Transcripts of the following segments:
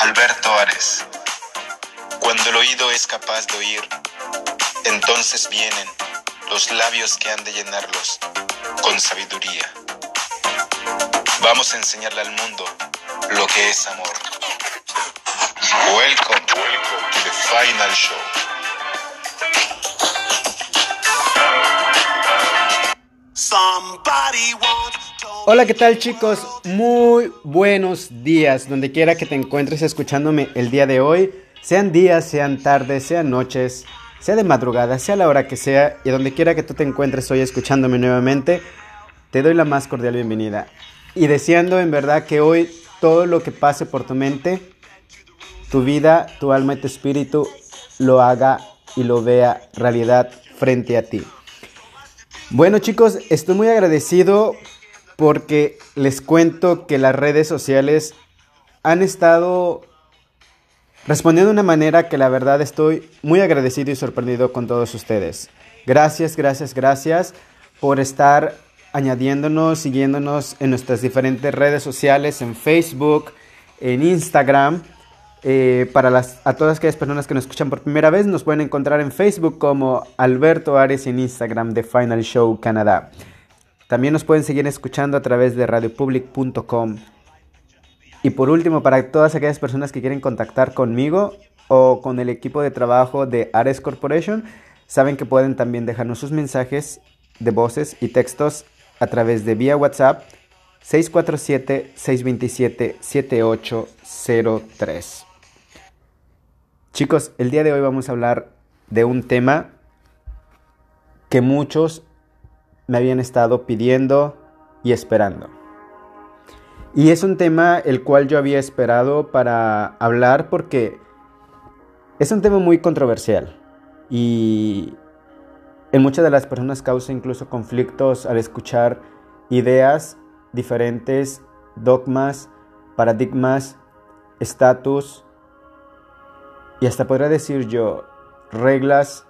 Alberto Ares. Cuando el oído es capaz de oír, entonces vienen los labios que han de llenarlos con sabiduría. Vamos a enseñarle al mundo lo que es amor. Welcome, welcome to the final show. Hola, ¿qué tal chicos? Muy buenos días, donde quiera que te encuentres escuchándome el día de hoy, sean días, sean tardes, sean noches, sea de madrugada, sea la hora que sea, y donde quiera que tú te encuentres hoy escuchándome nuevamente, te doy la más cordial bienvenida. Y deseando en verdad que hoy todo lo que pase por tu mente, tu vida, tu alma y tu espíritu lo haga y lo vea realidad frente a ti. Bueno chicos, estoy muy agradecido porque les cuento que las redes sociales han estado respondiendo de una manera que la verdad estoy muy agradecido y sorprendido con todos ustedes. Gracias, gracias, gracias por estar añadiéndonos, siguiéndonos en nuestras diferentes redes sociales, en Facebook, en Instagram. Eh, para las, a todas aquellas personas que nos escuchan por primera vez, nos pueden encontrar en Facebook como Alberto Ares y en Instagram de Final Show Canadá. También nos pueden seguir escuchando a través de radiopublic.com. Y por último, para todas aquellas personas que quieren contactar conmigo o con el equipo de trabajo de Ares Corporation, saben que pueden también dejarnos sus mensajes de voces y textos a través de vía WhatsApp 647-627-7803. Chicos, el día de hoy vamos a hablar de un tema que muchos me habían estado pidiendo y esperando. Y es un tema el cual yo había esperado para hablar porque es un tema muy controversial y en muchas de las personas causa incluso conflictos al escuchar ideas diferentes, dogmas, paradigmas, estatus y hasta podría decir yo, reglas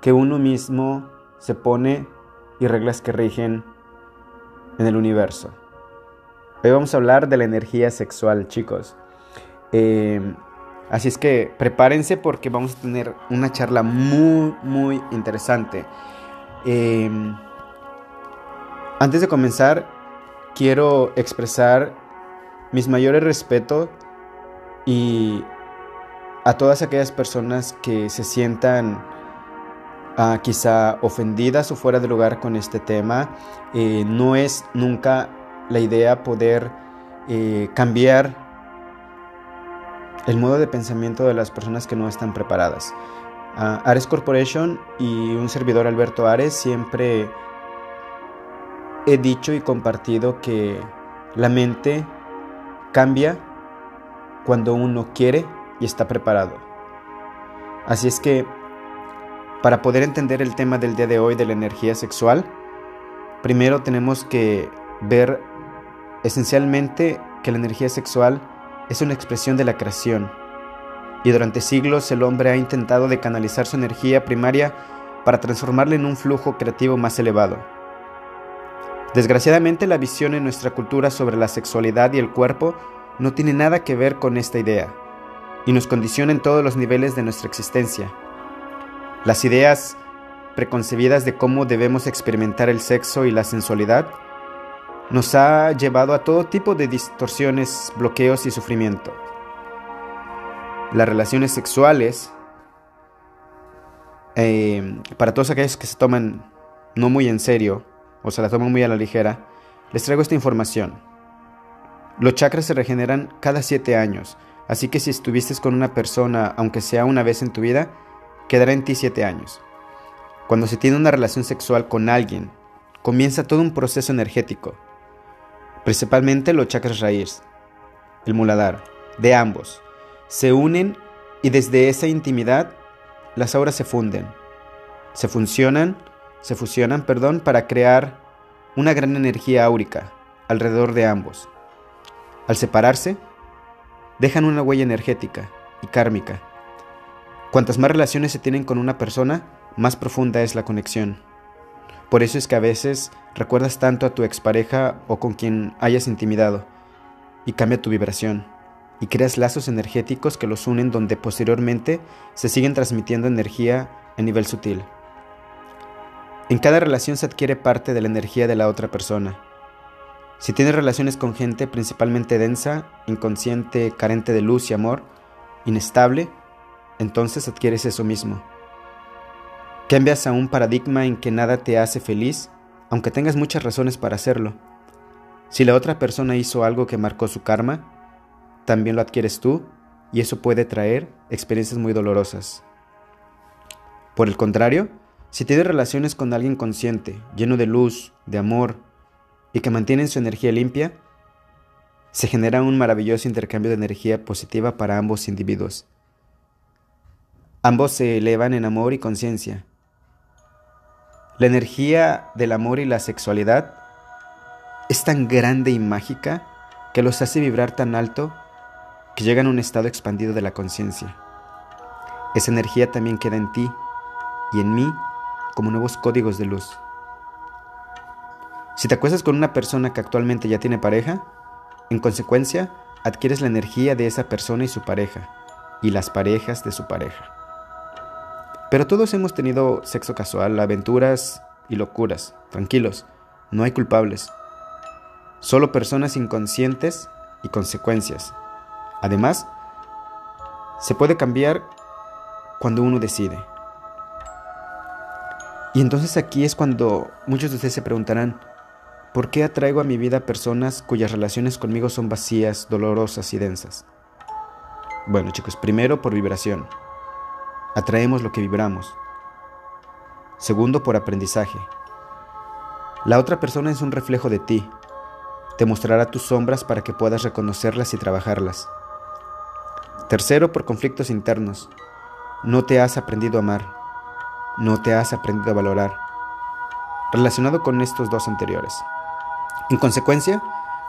que uno mismo se pone y reglas que rigen en el universo. Hoy vamos a hablar de la energía sexual, chicos. Em, así es que prepárense porque vamos a tener una charla muy, muy interesante. Em, antes de comenzar, quiero expresar mis mayores respetos y a todas aquellas personas que se sientan quizá ofendidas o fuera de lugar con este tema. Eh, no es nunca la idea poder eh, cambiar el modo de pensamiento de las personas que no están preparadas. Ares Corporation y un servidor Alberto Ares siempre he dicho y compartido que la mente cambia cuando uno quiere y está preparado. Así es que, para poder entender el tema del día de hoy de la energía sexual, primero tenemos que ver esencialmente que la energía sexual es una expresión de la creación, y durante siglos el hombre ha intentado de canalizar su energía primaria para transformarla en un flujo creativo más elevado. Desgraciadamente la visión en nuestra cultura sobre la sexualidad y el cuerpo no tiene nada que ver con esta idea y nos condiciona en todos los niveles de nuestra existencia. Las ideas preconcebidas de cómo debemos experimentar el sexo y la sensualidad nos ha llevado a todo tipo de distorsiones, bloqueos y sufrimiento. Las relaciones sexuales, eh, para todos aquellos que se toman no muy en serio o se la toman muy a la ligera, les traigo esta información. Los chakras se regeneran cada siete años Así que si estuviste con una persona, aunque sea una vez en tu vida, quedará en ti siete años. Cuando se tiene una relación sexual con alguien, comienza todo un proceso energético, principalmente los chakras raíz, el muladar, de ambos. se unen y desde esa intimidad las auras se funden, se funcionan, se fusionan, perdón, para crear una gran energía áurica alrededor de ambos. Al separarse, dejan una huella energética y kármica. Cuantas más relaciones se tienen con una persona, más profunda es la conexión. Por eso es que a veces recuerdas tanto a tu expareja o con quien hayas intimidado y cambia tu vibración y creas lazos energéticos que los unen donde posteriormente se siguen transmitiendo energía a nivel sutil. En cada relación se adquiere parte de la energía de la otra persona. Si tienes relaciones con gente principalmente densa, inconsciente, carente de luz y amor, inestable, entonces adquieres eso mismo. Cambias a un paradigma en que nada te hace feliz, aunque tengas muchas razones para hacerlo. Si la otra persona hizo algo que marcó su karma, también lo adquieres tú y eso puede traer experiencias muy dolorosas. Por el contrario, si tienes relaciones con alguien consciente, lleno de luz, de amor y que mantiene su energía limpia, se genera un maravilloso intercambio de energía positiva para ambos individuos. Ambos se elevan en amor y conciencia. La energía del amor y la sexualidad es tan grande y mágica que los hace vibrar tan alto que llegan a un estado expandido de la conciencia. Esa energía también queda en ti y en mí como nuevos códigos de luz. Si te acuestas con una persona que actualmente ya tiene pareja, en consecuencia, adquieres la energía de esa persona y su pareja, y las parejas de su pareja. Pero todos hemos tenido sexo casual, aventuras y locuras. Tranquilos, no hay culpables. Solo personas inconscientes y consecuencias. Además, se puede cambiar cuando uno decide. Y entonces aquí es cuando muchos de ustedes se preguntarán, ¿por qué atraigo a mi vida personas cuyas relaciones conmigo son vacías, dolorosas y densas? Bueno chicos, primero por vibración. Atraemos lo que vibramos. Segundo, por aprendizaje. La otra persona es un reflejo de ti. Te mostrará tus sombras para que puedas reconocerlas y trabajarlas. Tercero, por conflictos internos. No te has aprendido a amar. No te has aprendido a valorar. Relacionado con estos dos anteriores. En consecuencia,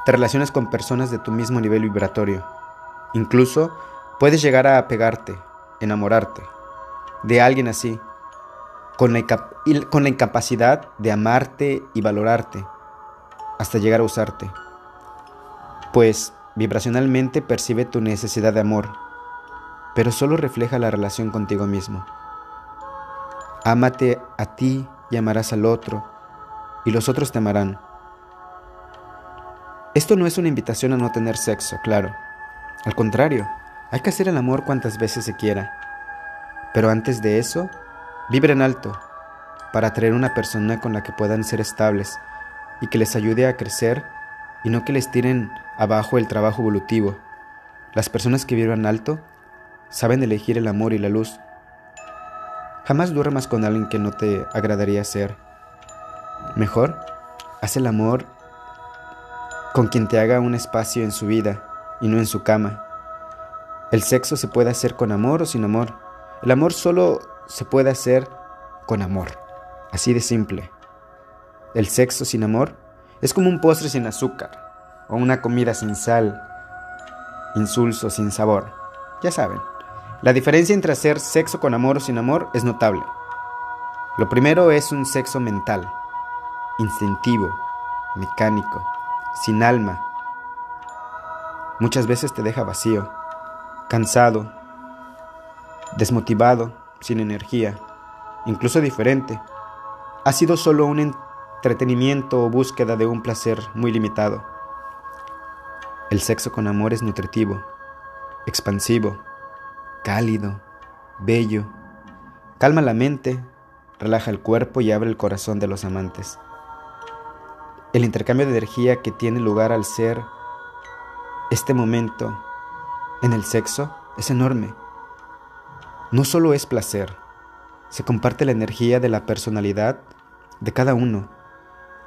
te relacionas con personas de tu mismo nivel vibratorio. Incluso puedes llegar a apegarte, enamorarte de alguien así, con la, incapacidad de amarte y valorarte, hasta llegar a usarte. Pues vibracionalmente percibe tu necesidad de amor pero solo refleja la relación contigo mismo. Ámate a ti y amarás al otro, y los otros te amarán. Esto no es una invitación a no tener sexo, claro. Al contrario, hay que hacer el amor cuantas veces se quiera. Pero antes de eso, vibra en alto, para atraer una persona con la que puedan ser estables y que les ayude a crecer y no que les tiren abajo el trabajo evolutivo. Las personas que vibran alto saben elegir el amor y la luz. Jamás duermas con alguien que no te agradaría ser. Mejor, haz el amor con quien te haga un espacio en su vida y no en su cama. El sexo se puede hacer con amor o sin amor. El amor solo se puede hacer con amor. Así de simple. El sexo sin amor es como un postre sin azúcar o una comida sin sal, insulso sin sabor. Ya saben. La diferencia entre hacer sexo con amor o sin amor es notable. Lo primero es un sexo mental, instintivo, mecánico, sin alma. Muchas veces te deja vacío, cansado, desmotivado, sin energía, incluso diferente. Ha sido solo un entretenimiento o búsqueda de un placer muy limitado. El sexo con amor es nutritivo, expansivo, cálido, bello. Calma la mente, relaja el cuerpo y abre el corazón de los amantes. El intercambio de energía que tiene lugar al ser este momento en el sexo es enorme. No solo es placer, se comparte la energía de la personalidad de cada uno,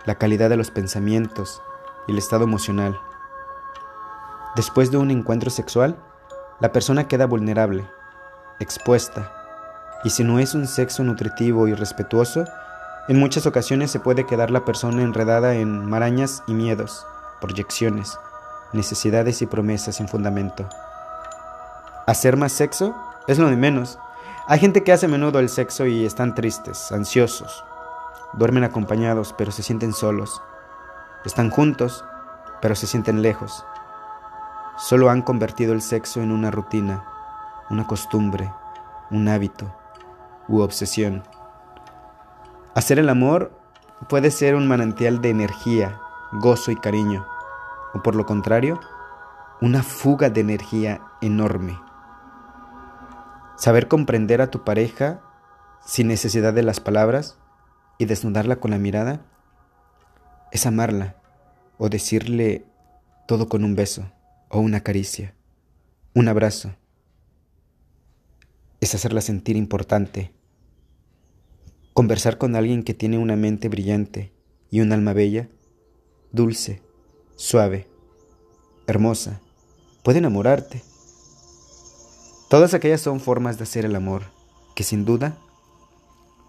la calidad de los pensamientos y el estado emocional. Después de un encuentro sexual, la persona queda vulnerable, expuesta, y si no es un sexo nutritivo y respetuoso, en muchas ocasiones se puede quedar la persona enredada en marañas y miedos, proyecciones, necesidades y promesas sin fundamento. ¿Hacer más sexo? Es lo de menos. Hay gente que hace menudo el sexo y están tristes, ansiosos. Duermen acompañados, pero se sienten solos. Están juntos, pero se sienten lejos. Solo han convertido el sexo en una rutina, una costumbre, un hábito u obsesión. Hacer el amor puede ser un manantial de energía, gozo y cariño, o por lo contrario, una fuga de energía enorme. Saber comprender a tu pareja sin necesidad de las palabras y desnudarla con la mirada es amarla o decirle todo con un beso o una caricia, un abrazo. Es hacerla sentir importante. Conversar con alguien que tiene una mente brillante y un alma bella, dulce, suave, hermosa, puede enamorarte. Todas aquellas son formas de hacer el amor que sin duda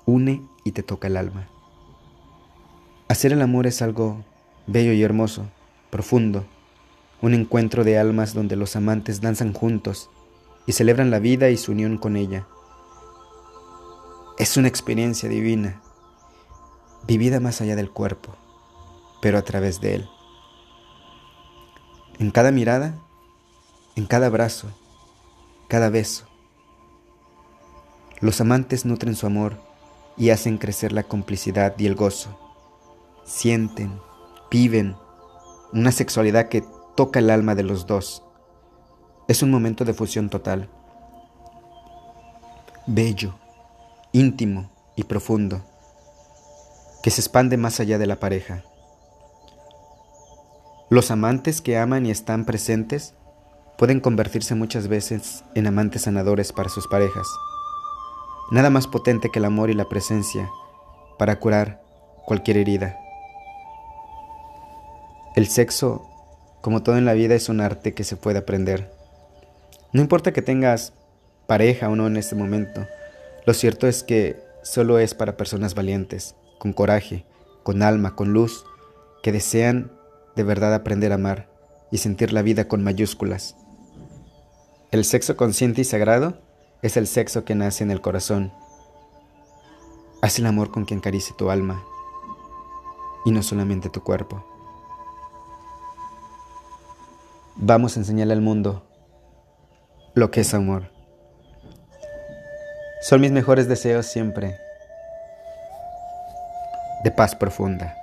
une y te toca el alma. Hacer el amor es algo bello y hermoso, profundo, un encuentro de almas donde los amantes danzan juntos y celebran la vida y su unión con ella. Es una experiencia divina, vivida más allá del cuerpo, pero a través de él. En cada mirada, en cada abrazo, cada beso. Los amantes nutren su amor y hacen crecer la complicidad y el gozo. Sienten, viven una sexualidad que toca el alma de los dos. Es un momento de fusión total. Bello, íntimo y profundo, que se expande más allá de la pareja. Los amantes que aman y están presentes pueden convertirse muchas veces en amantes sanadores para sus parejas. Nada más potente que el amor y la presencia para curar cualquier herida. El sexo, como todo en la vida, es un arte que se puede aprender. No importa que tengas pareja o no en este momento, lo cierto es que solo es para personas valientes, con coraje, con alma, con luz, que desean de verdad aprender a amar y sentir la vida con mayúsculas. El sexo consciente y sagrado es el sexo que nace en el corazón. Haz el amor con quien acaricie tu alma y no solamente tu cuerpo. Vamos a enseñarle al mundo lo que es amor. Son mis mejores deseos siempre de paz profunda.